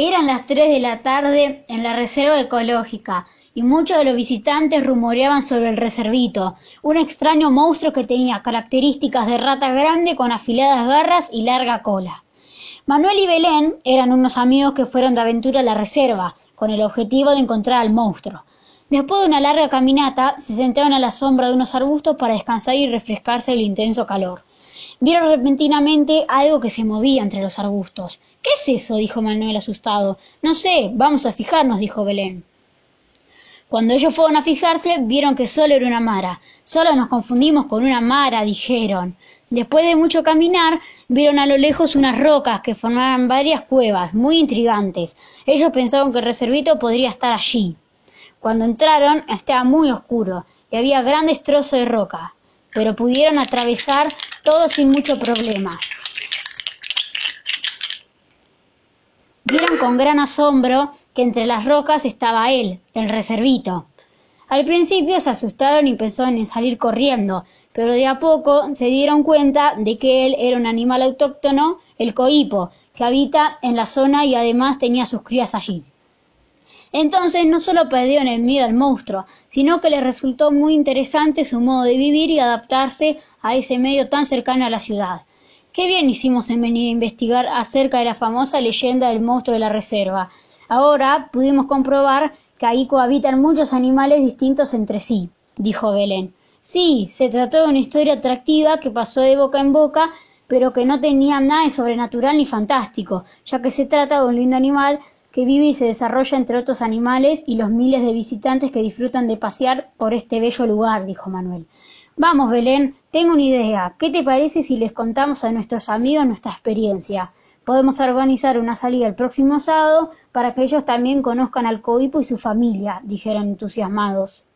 Eran las tres de la tarde en la reserva ecológica y muchos de los visitantes rumoreaban sobre el reservito, un extraño monstruo que tenía características de rata grande con afiladas garras y larga cola. Manuel y Belén eran unos amigos que fueron de aventura a la reserva, con el objetivo de encontrar al monstruo. Después de una larga caminata, se sentaron a la sombra de unos arbustos para descansar y refrescarse del intenso calor. Vieron repentinamente algo que se movía entre los arbustos. ¿Qué es eso? dijo Manuel asustado. No sé, vamos a fijarnos, dijo Belén. Cuando ellos fueron a fijarse, vieron que solo era una mara. Solo nos confundimos con una mara, dijeron. Después de mucho caminar, vieron a lo lejos unas rocas que formaban varias cuevas, muy intrigantes. Ellos pensaban que el reservito podría estar allí. Cuando entraron, estaba muy oscuro y había grandes trozos de roca, pero pudieron atravesar todo sin mucho problema. Vieron con gran asombro que entre las rocas estaba él, el reservito. Al principio se asustaron y pensaron en salir corriendo, pero de a poco se dieron cuenta de que él era un animal autóctono, el coipo, que habita en la zona y además tenía sus crías allí. Entonces no solo perdieron el miedo al monstruo, sino que les resultó muy interesante su modo de vivir y adaptarse a ese medio tan cercano a la ciudad. Qué bien hicimos en venir a investigar acerca de la famosa leyenda del monstruo de la reserva. Ahora pudimos comprobar que ahí cohabitan muchos animales distintos entre sí, dijo Belén. Sí, se trató de una historia atractiva que pasó de boca en boca, pero que no tenía nada de sobrenatural ni fantástico, ya que se trata de un lindo animal que vive y se desarrolla entre otros animales y los miles de visitantes que disfrutan de pasear por este bello lugar, dijo Manuel. Vamos, Belén, tengo una idea. ¿Qué te parece si les contamos a nuestros amigos nuestra experiencia? Podemos organizar una salida el próximo sábado para que ellos también conozcan al coipo y su familia, dijeron entusiasmados.